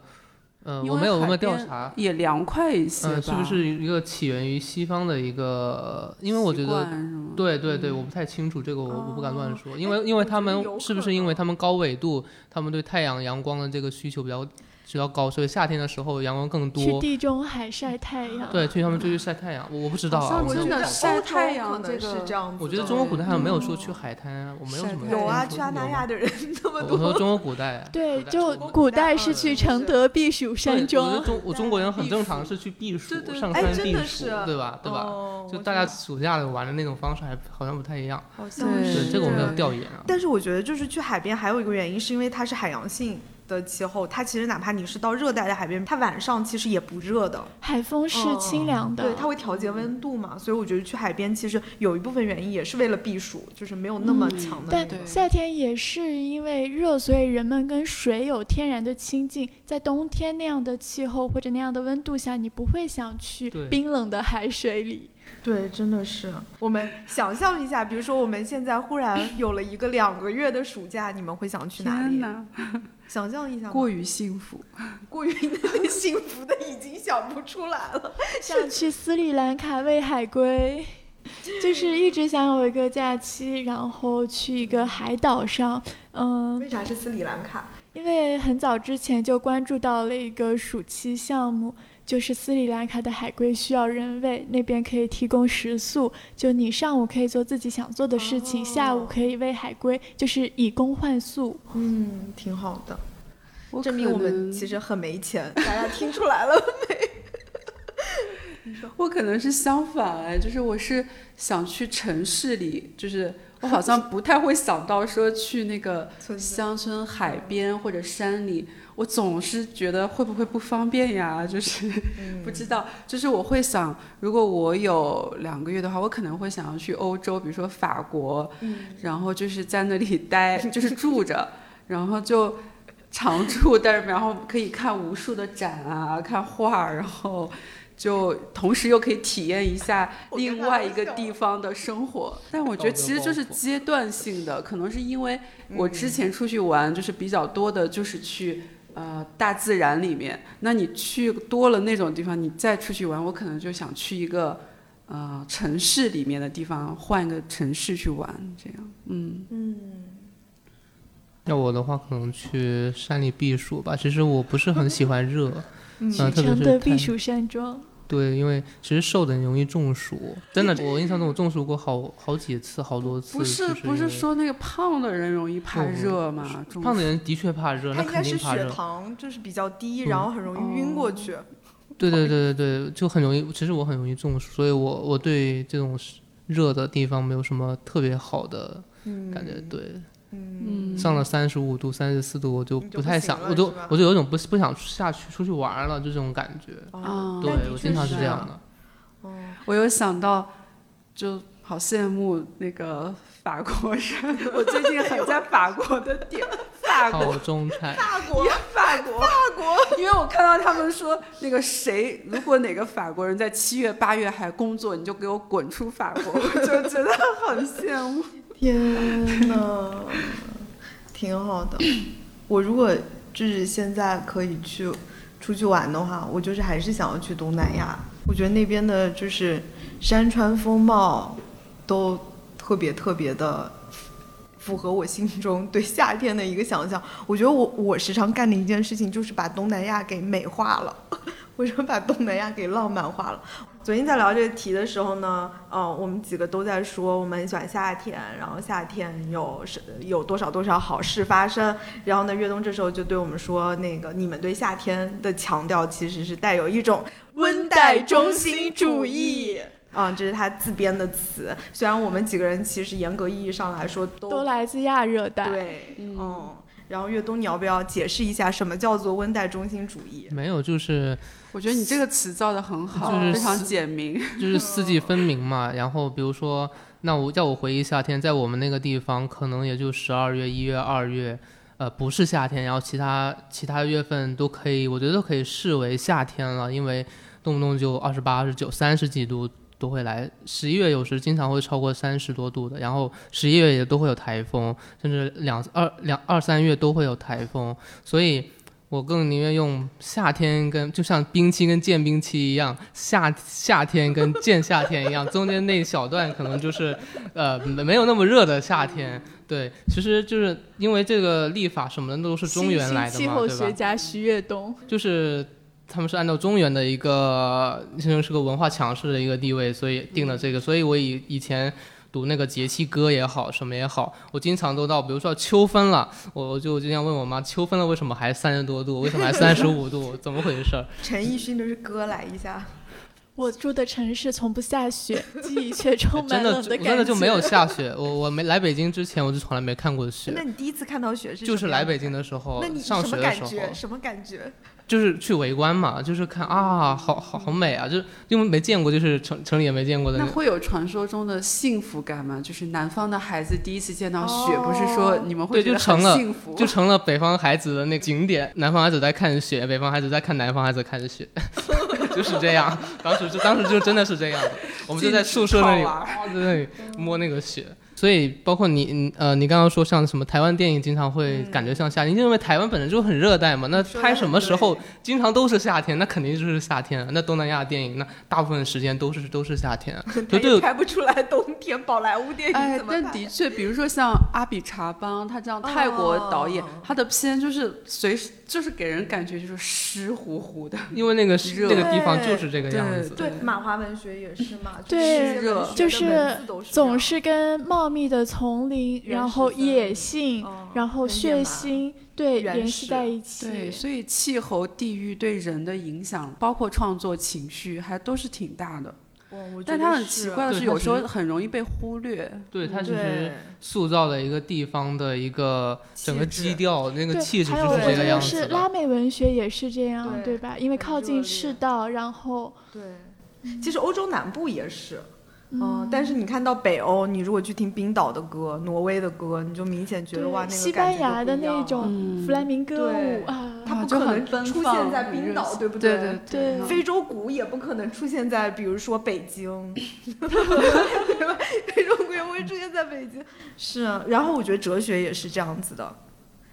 呃，因为我没有我没有调查，也凉快一些？嗯，是不是一个起源于西方的一个？因为我觉得，对对对，我不太清楚这个，我我不敢乱哦说，因为哎因为他们是不是因为他们高纬度，他们对太阳阳光的这个需求比较比较高，所以夏天的时候阳光更多。去地中海晒太阳。对，去他们就去晒太阳，我我不知道啊，好像我真的晒太阳这个是这样子。我觉得中国古代好像没有说嗯去海滩啊，我没有什么有啊，去阿那亚的人那么多我说。中国古代，对，就古代是去承德避暑山庄我觉得庄。中我中国人很正常，是去避暑上山避暑真的是，对吧？对吧？哦就大家暑假的玩的那种方式还好像不太一样。好像是这个我没有调研啊。但是我觉得，就是去海边还有一个原因，是因为它是海洋性的气候，它其实哪怕你是到热带的海边，它晚上其实也不热的，海风是哦清凉的，对，它会调节温度嘛。所以我觉得去海边其实有一部分原因也是为了避暑，就是没有那么强的那个。对夏天也是因为热，所以人们跟水有天然的亲近。在冬天那样的气候或者那样的温度下，你不会想去冰冷的海水里。对，真的是。我们想象一下，比如说我们现在忽然有了一个两个月的暑假，你们会想去哪里？想象一下，过于幸福。过于幸福的已经想不出来了。想去斯里兰卡喂海龟，就是一直想有一个假期，然后去一个海岛上，嗯，为啥是斯里兰卡？因为很早之前就关注到了一个暑期项目，就是斯里兰卡的海龟需要人喂，那边可以提供食宿，就你上午可以做自己想做的事情，下午哦可以喂海龟，就是以工换宿。嗯，挺好的，证明我们其实很没钱。大家听出来了没？我可能是相反哎，就是我是想去城市里，就是我好像不太会想到说去那个乡村海边或者山里，我总是觉得会不会不方便呀？就是嗯。不知道，就是我会想，如果我有两个月的话，我可能会想要去欧洲，比如说法国，嗯。然后就是在那里待，就是住着，然后就常住，但是然后可以看无数的展啊，看画，然后就同时又可以体验一下另外一个地方的生活。但我觉得其实就是阶段性的，可能是因为我之前出去玩就是比较多的，就是去。呃，大自然里面，那你去多了那种地方，你再出去玩，我可能就想去一个呃城市里面的地方，换一个城市去玩，这样，嗯。嗯，要我的话，可能去山里避暑吧。其实我不是很喜欢热，嗯啊特别承是避暑山庄，对，因为其实瘦的人容易中暑，真的，我印象中我中暑过好好几次，好多次。不是就不是说那个胖的人容易怕热吗？胖的人的确怕热，那它应该是血肯定怕热。糖就是比较低，嗯然后很容易晕过去。对对对对对，就很容易，其实我很容易中暑，所以我我对这种热的地方没有什么特别好的嗯感觉。对，嗯，上了三十五度、三十四度，我就不太想，我就我就有种不不想下去出去玩了，就这种感觉。啊对我经常是这样的。哦我有想到，就好羡慕那个法国人。我最近很在法国的点，法国好中菜，法国，法国，法国，因为我看到他们说那个谁，如果哪个法国人在七月八月还工作，你就给我滚出法国，我就觉得很羡慕。天呐，挺好的。我如果就是现在可以去出去玩的话，我就是还是想要去东南亚。我觉得那边的就是山川风貌都特别特别的符合我心中对夏天的一个想象。我觉得我我时常干的一件事情就是把东南亚给美化了，或者把东南亚给浪漫化了。昨天在聊这个题的时候呢，呃，我们几个都在说我们很喜欢夏天，然后夏天有是有多少多少好事发生。然后呢，岳东这时候就对我们说，那个你们对夏天的强调其实是带有一种温带中心主义。嗯、这是他自编的词。虽然我们几个人其实严格意义上来说都都来自亚热带。对，嗯。然后岳东，你要不要解释一下什么叫做温带中心主义？没有，就是我觉得你这个词造的很好，就是非常简明。就是四季分明嘛。然后比如说，那我叫我回忆夏天，在我们那个地方可能也就十二月、一月、二月，呃，不是夏天。然后其他其他月份都可以，我觉得都可以视为夏天了，因为动不动就二十八、二十九、三十几度都会来。十一月有时经常会超过三十多度的，然后十一月也都会有台风，甚至两二两二三月都会有台风，所以。我更宁愿用夏天跟就像冰期跟见兵期一样，夏夏天跟见夏天一样，中间那一小段可能就是，呃，没没有那么热的夏天。对，其实就是因为这个历法什么的都是中原来的嘛，气候？学家徐跃东，就是他们是按照中原的一个，现在是个文化强势的一个地位，所以定了这个。所以我以以前读那个节气歌也好，什么也好，我经常都到，比如说秋分了，我我就经常问我妈，秋分了为什么还三十多度？为什么还三十五度？怎么回事儿？陈奕迅的是歌来一下，我住的城市从不下雪，记忆却充满真的感觉。真的就没有下雪，我我没来北京之前我就从来没看过雪那，你第一次看到雪是就是来北京的时候那你上什么学的时候，感觉？什么感觉？就是去围观嘛，就是看啊，好好好美啊，就是因为没见过，就是城城里也没见过的那那会有传说中的幸福感吗？就是南方的孩子第一次见到雪，不是说你们会对觉得就成了很幸福？就成了北方孩子的那个景点，南方孩子在看雪，北方孩子在看南方孩子看雪，就是这样。当时就当时就真的是这样的，我们就在宿舍那里，在那里摸那个雪。所以包括你，你呃，你刚刚说像什么台湾电影经常会感觉像夏天，因为台湾本身就很热带嘛，那拍什么时候经常都是夏天，那肯定就是夏天。那东南亚电影那大部分时间都是都是夏天，他就对拍不出来冬天宝莱坞电影？但的确，比如说像阿比查邦，他这样泰国导演，哦他的片就是随时就是给人感觉就是湿乎乎的。因为那个 热那个地方就是这个样子。对，马华文学也是嘛，对就是文学就是总是跟茂密的丛林，然后野性，嗯然后血腥，对联系在一起。对，所以气候、地域对人的影响，包括创作情绪，还都是挺大的。但它很奇怪的是，有时候很容易被忽略。对，它其对实塑造了一个地方的一个整个基调，那个，气质就是这个我觉得样子。是拉美文学也是这样，对对吧？因为靠近赤道，然后对，其实欧洲南部也是。嗯。嗯，但是你看到北欧，你如果去听冰岛的歌、挪威的歌，你就明显觉得哇，那，个西班感觉就牙的那种弗莱明歌对。舞啊，它不可能出现在冰岛，对不对？不对对。对。非洲鼓也不可能出现在，比如说北京，对吧？非洲鼓也不会出现在北京。是啊，然后我觉得哲学也是这样子的，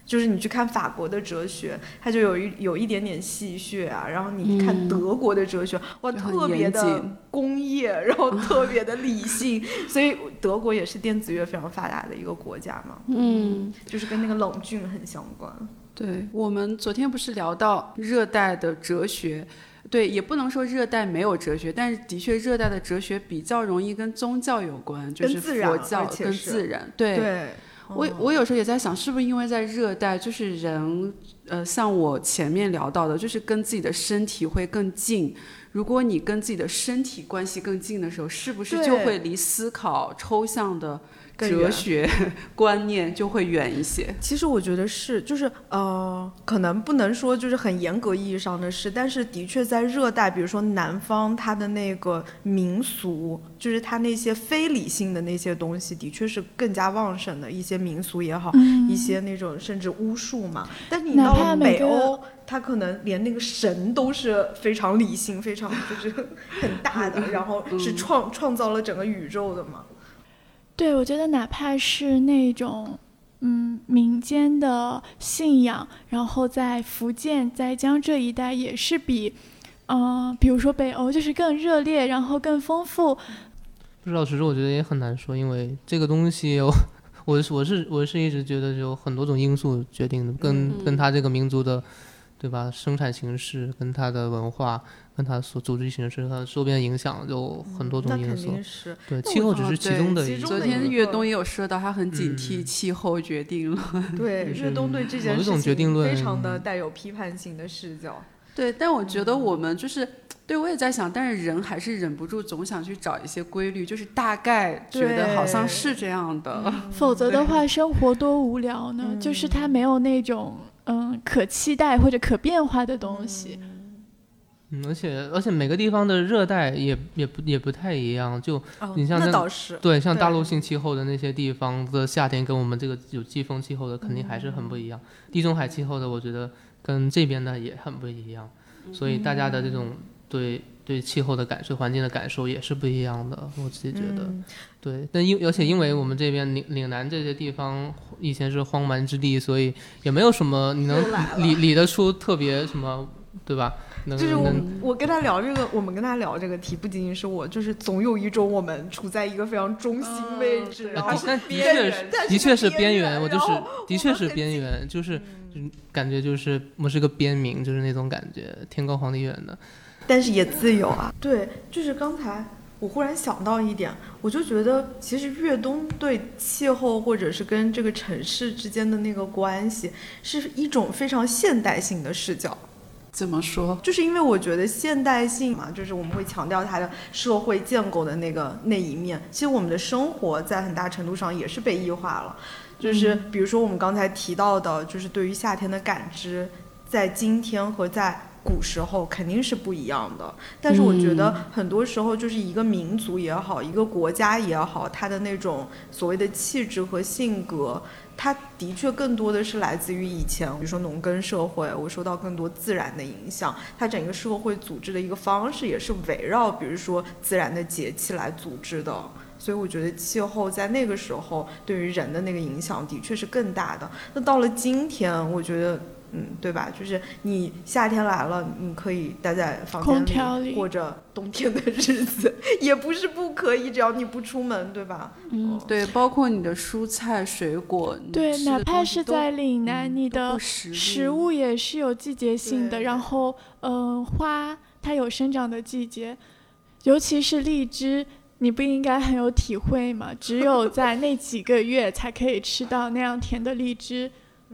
就是你去看法国的哲学，它就有一有一点点戏谑啊，然后你看嗯。德国的哲学，哇，特别的工业，然后特别的理性，所以德国也是电子乐非常发达的一个国家嘛，嗯，就是跟那个冷峻很相关。对，我们昨天不是聊到热带的哲学，对，也不能说热带没有哲学，但是的确热带的哲学比较容易跟宗教有关，就是跟自然佛教跟自然。对，对，我嗯我有时候也在想，是不是因为在热带，就是人呃，像我前面聊到的，就是跟自己的身体会更近。如果你跟自己的身体关系更近的时候，是不是就会离思考抽象的？哲学观念就会远一些。其实我觉得是，就是呃，可能不能说就是很严格意义上的是，但是的确在热带，比如说南方，它的那个民俗，就是它那些非理性的那些东西，的确是更加旺盛的一些民俗也好，一些那种甚至巫术嘛。但是你到了北欧，它可能连那个神都是非常理性、非常就是很大的，然后是创创造了整个宇宙的嘛。对，我觉得哪怕是那种，嗯，民间的信仰，然后在福建、在江浙一带也是比，嗯，比如说北欧就是更热烈，然后更丰富。不知道，其实我觉得也很难说，因为这个东西，我我我是我是一直觉得有很多种因素决定的，跟跟他这个民族的，对吧？生产形式跟他的文化。跟它所组织形式、它周边影响有很多种因素。对，气候只是其中的一。昨天越冬也有说到，他很警惕气候决定论。对，越冬对这件事情非常的带有批判性的视角。对，但我觉得我们就是，对我也在想，但是人还是忍不住总想去找一些规律，就是大概觉得好像是这样的。否则的话，生活多无聊呢？就是它没有那种嗯可期待或者可变化的东西。嗯，而且而且每个地方的热带也也不也不太一样，就你像那倒是对，像大陆性气候的那些地方的夏天，跟我们这个有季风气候的肯定还是很不一样。地中海气候的，我觉得跟这边的也很不一样，所以大家的这种对对气候的感受、环境的感受也是不一样的。我自己觉得，对，但因而且因为我们这边岭岭南这些地方以前是荒蛮之地，所以也没有什么你能理理得出特别什么，对吧？就是我，我跟他聊这个，我们跟他聊这个题，不仅仅是我，就是总有一种我们处在一个非常中心位置，然后的确是的确是边缘，我就是的确是边缘，就是就感觉就是我是个边民，就是那种感觉，天高皇帝远的，但是也自由啊。对，就是刚才我忽然想到一点，我就觉得其实越冬对气候或者是跟这个城市之间的那个关系，是一种非常现代性的视角。怎么说？就是因为我觉得现代性嘛，就是我们会强调它的社会建构的那个那一面。其实我们的生活在很大程度上也是被异化了。就是比如说我们刚才提到的，就是对于夏天的感知，在今天和在古时候肯定是不一样的。但是我觉得很多时候就是一个民族也好，一个国家也好，它的那种所谓的气质和性格。它的确更多的是来自于以前，比如说农耕社会，我受到更多自然的影响。它整个社会组织的一个方式也是围绕，比如说自然的节气来组织的。所以我觉得气候在那个时候对于人的那个影响的确是更大的。那到了今天，我觉得。嗯，对吧？就是你夏天来了，你可以待在房间里过着冬天的日子，也不是不可以，只要你不出门，对吧？嗯，对，包括你的蔬菜水果，对，哪怕是在岭南，你的食物也是有季节性的。然后，嗯，花它有生长的季节，尤其是荔枝，你不应该很有体会吗？只有在那几个月才可以吃到那样甜的荔枝。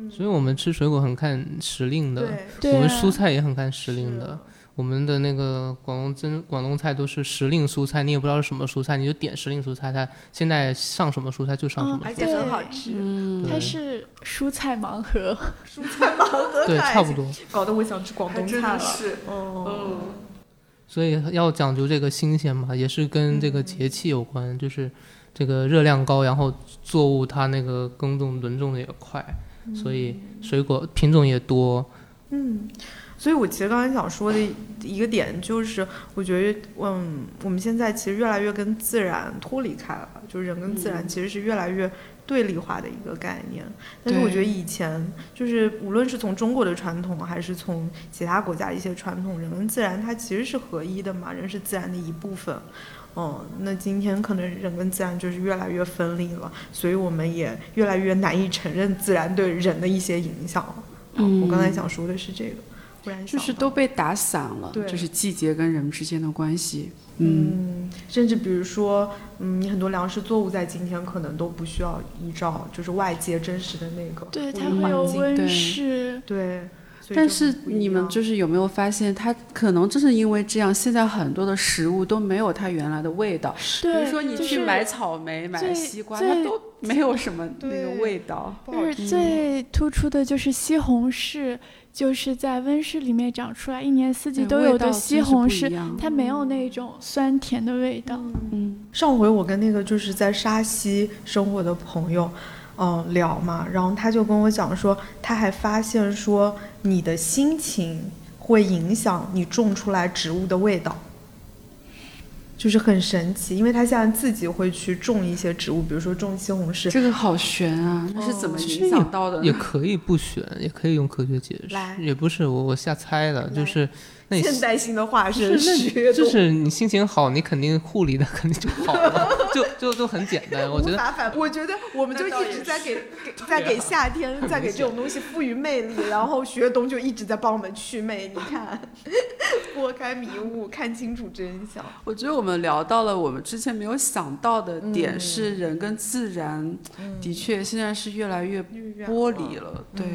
所以我们吃水果很看时令的，我们蔬菜也很看时令的。我们的那个广东真广东菜都是时令蔬菜，你也不知道是什么蔬菜，你就点时令蔬菜，它现在上什么蔬菜就上什么蔬菜，而且很好吃。嗯，它是蔬菜盲盒，蔬菜盲盒，对，差不多。搞得我想吃广东菜了。是，嗯。所以要讲究这个新鲜嘛，也是跟这个节气有关，就是这个热量高，然后作物它那个耕种轮种的也快。所以水果品种也多，嗯，所以我其实刚才想说的一个点就是，我觉得，嗯，我们现在其实越来越跟自然脱离开了，就是人跟自然其实是越来越对立化的一个概念。但是我觉得以前就是无论是从中国的传统，还是从其他国家一些传统，人跟自然它其实是合一的嘛，人是自然的一部分。哦，那今天可能人跟自然就是越来越分离了，所以我们也越来越难以承认自然对人的一些影响了。嗯，我刚才想说的是这个，不然就是都被打散了，就是季节跟人之间的关系。嗯，甚至比如说，嗯，你很多粮食作物在今天可能都不需要依照就是外界真实的那个对，它会有温室，对。但是你们就是有没有发现，它可能正是因为这样，现在很多的食物都没有它原来的味道。比如说你去买草莓、买西瓜，它都没有什么那个味道。就是最突出的就是西红柿，就是在温室里面长出来，一年四季都有的西红柿，它没有那种酸甜的味道。嗯，上回我跟那个就是在沙溪生活的朋友。嗯，聊嘛，然后他就跟我讲说，他还发现说，你的心情会影响你种出来植物的味道，就是很神奇，因为他现在自己会去种一些植物，比如说种西红柿。这个好悬啊，那是怎么影响到的？也可以不悬，也可以用科学解释，也不是我我瞎猜的，就是。现代性的化身学，就是你心情好，你肯定护理的肯定就好了，就就就很简单。我觉得，我觉得我们就一直在给在给夏天在给这种东西赋予魅力，然后学东就一直在帮我们祛魅。你看，拨开迷雾，看清楚真相。我觉得我们聊到了我们之前没有想到的点，是人跟自然的确现在是越来越剥离了。对。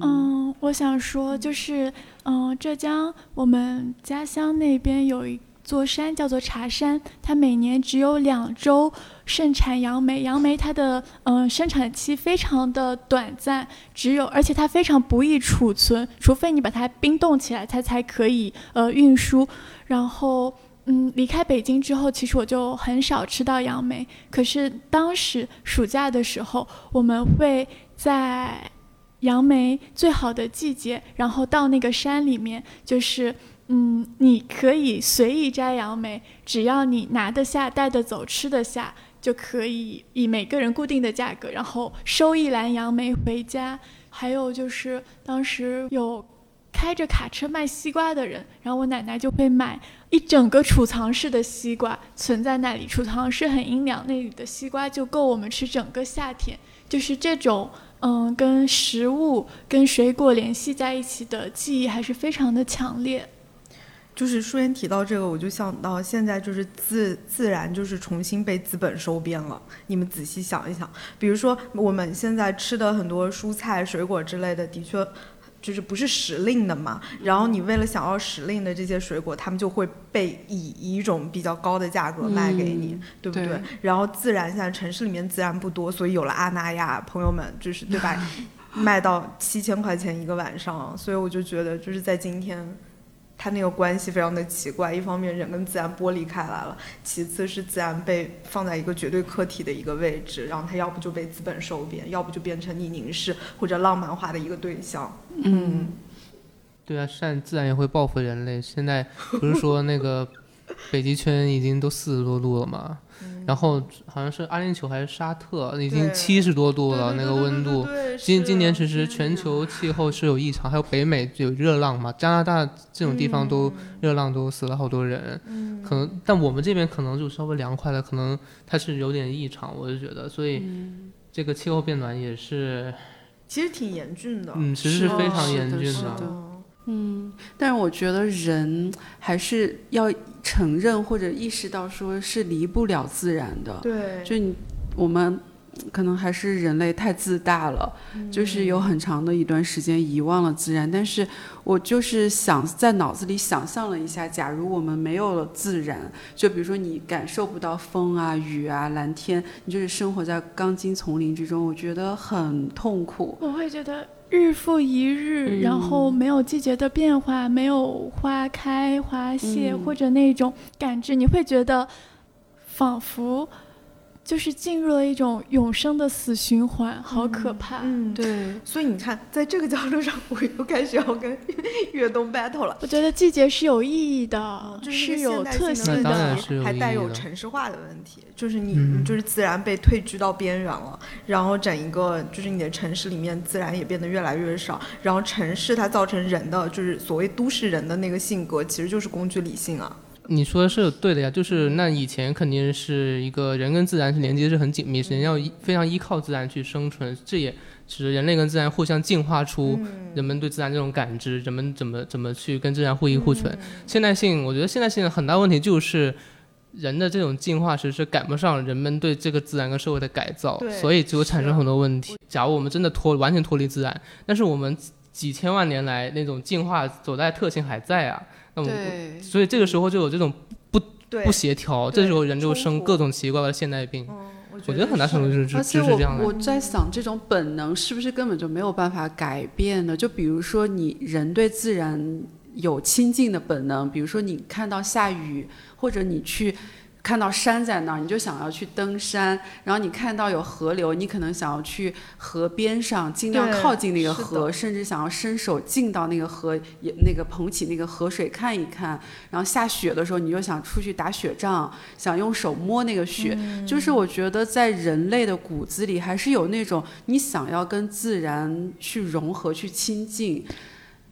嗯，我想说，就是，嗯，浙江我们家乡那边有一座山叫做茶山，它每年只有两周盛产杨梅。杨梅它的嗯生产期非常的短暂，只有而且它非常不易储存，除非你把它冰冻起来，它才可以呃运输。然后嗯，离开北京之后，其实我就很少吃到杨梅。可是当时暑假的时候，我们会在。杨梅最好的季节，然后到那个山里面，就是，嗯，你可以随意摘杨梅，只要你拿得下、带得走、吃得下，就可以以每个人固定的价格，然后收一篮杨梅回家。还有就是当时有开着卡车卖西瓜的人，然后我奶奶就会买一整个储藏室的西瓜存在那里，储藏室很阴凉，那里的西瓜就够我们吃整个夏天。就是这种。嗯，跟食物、跟水果联系在一起的记忆还是非常的强烈。就是舒言提到这个，我就想到现在就是自自然就是重新被资本收编了。你们仔细想一想，比如说我们现在吃的很多蔬菜、水果之类的，的确。就是不是时令的嘛，然后你为了想要时令的这些水果，他们就会被以以一种比较高的价格卖给你，对不对？然后自然现在城市里面自然不多，所以有了阿那亚，朋友们就是对吧？卖到七千块钱一个晚上，所以我就觉得就是在今天。它那个关系非常的奇怪，一方面人跟自然剥离开来了，其次是自然被放在一个绝对客体的一个位置，然后它要不就被资本收编，要不就变成你凝视或者浪漫化的一个对象。嗯，对啊，善自然也会报复人类。现在不是说那个北极圈已经都四十多度了吗？然后好像是阿联酋还是沙特，已经七十多度了，那个温度。今今年其实全球气候是有异常，还有北美有热浪嘛，加拿大这种地方都热浪都死了好多人。可能但我们这边可能就稍微凉快了，可能它是有点异常，我就觉得，所以这个气候变暖也是，其实挺严峻的。嗯，其实是非常严峻的。嗯，但是我觉得人还是要承认或者意识到，说是离不了自然的。对，就你我们可能还是人类太自大了，就是有很长的一段时间遗忘了自然。但是我就是想在脑子里想象了一下，假如我们没有了自然，就比如说你感受不到风啊、雨啊、蓝天，你就是生活在钢筋丛林之中，我觉得很痛苦。我会觉得。日复一日，然后没有季节的变化，没有花开花谢，或者那种感知，你会觉得仿佛。就是进入了一种永生的死循环，好可怕。嗯，对。所以你看，在这个角度上，我又开始要跟越冬 battle 了。我觉得季节是有意义的，是有特性的，还带有城市化的问题。就是你，就是自然被退居到边缘了，然后整一个就是你的城市里面自然也变得越来越少，然后城市它造成人的就是所谓都市人的那个性格，其实就是工具理性啊。你说的是对的呀，就是那以前肯定是一个人跟自然是连接是很紧密，人要非常依靠自然去生存，这也是人类跟自然互相进化出人们对自然这种感知，人们怎么怎么去跟自然互依互存。现代性，我觉得现代性的很大问题就是人的这种进化其实是赶不上人们对这个自然跟社会的改造，所以就产生很多问题。假如我们真的脱完全脱离自然，但是我们。几千万年来那种进化走在特性还在啊。那么，对，所以这个时候就有这种不不协调，这时候人就生各种奇奇怪怪的现代病。嗯，我我觉得很大程度就是而且就是这样的。我我在想，这种本能是不是根本就没有办法改变的？就比如说，你人对自然有亲近的本能，比如说你看到下雨，或者你去。看到山在那儿，你就想要去登山；然后你看到有河流，你可能想要去河边上，尽量靠近那个河，甚至想要伸手进到那个河，也那个捧起那个河水看一看。然后下雪的时候，你就想出去打雪仗，想用手摸那个雪。嗯就是我觉得在人类的骨子里，还是有那种你想要跟自然去融合、去亲近。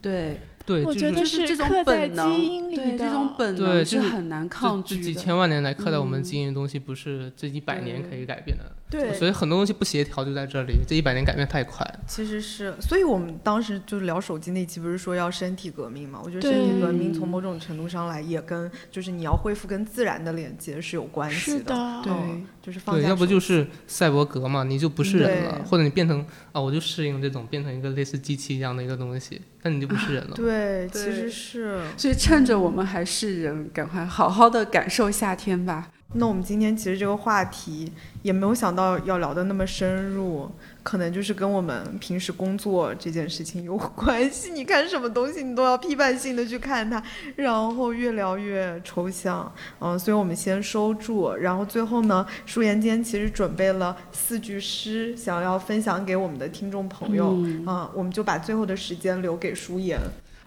对，对，我觉得就是是这种本能基因里对，这种本能就是很难这这抗拒的。几千万年来刻在我们嗯基因的东西，不是这一百年可以改变的。对，所以很多东西不协调就在这里，这一百年改变太快。其实是，所以我们当时就是聊手机那期，不是说要身体革命嘛？我觉得身体革命从某种程度上来，也跟就是你要恢复跟自然的连接是有关系是的，对嗯就是放对，要不就是赛博格嘛，你就不是人了，或者你变成啊，我就适应这种变成一个类似机器一样的一个东西，那你就不是人了。对，其实是。所以趁着我们还是人，赶快好好的感受夏天吧。那我们今天其实这个话题也没有想到要聊的那么深入，可能就是跟我们平时工作这件事情有关系。你看什么东西，你都要批判性的去看它，然后越聊越抽象。嗯，所以我们先收住，然后最后呢，舒言今天其实准备了四句诗，想要分享给我们的听众朋友。嗯嗯，我们就把最后的时间留给舒言。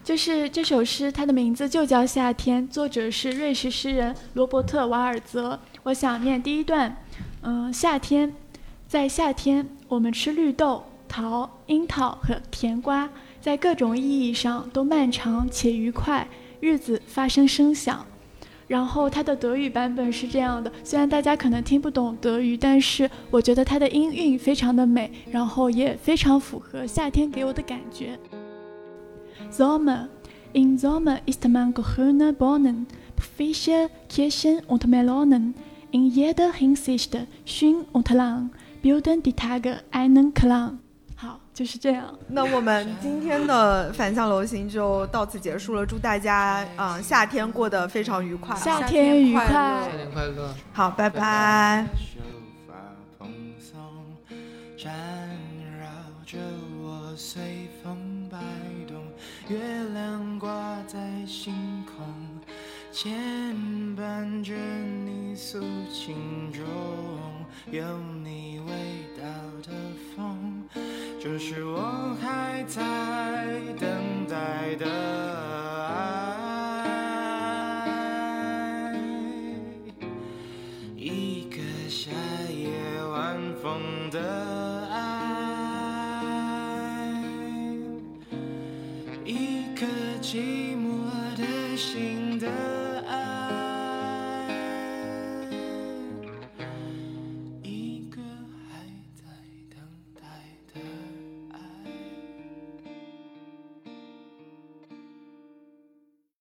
就是这首诗，它的名字就叫《夏天》，作者是瑞士诗人罗伯特·瓦尔泽。我想念第一段，嗯，夏天，在夏天，我们吃绿豆、桃、樱桃和甜瓜，在各种意义上都漫长且愉快，日子发生声响。然后它的德语版本是这样的，虽然大家可能听不懂德语，但是我觉得它的音韵非常的美，然后也非常符合夏天给我的感觉。Sommer. In Sommer ist man grüne Bohnen, Fische, Kirschen und Melonen. In jeder Hinsicht schön und lang, bilden die Tage einen Klang. 好，就是这样。那我们今天的反向流行就到此结束了，祝大家啊、呃夏天过得非常愉快。夏天愉快夏天快乐。好，拜拜。秀发蓬松，缠绕着我随风摆动。月亮挂在星空，牵绊着你诉情衷，有你味道的风，就是我还在等待的爱。一个夏夜晚风的颗寂寞的心的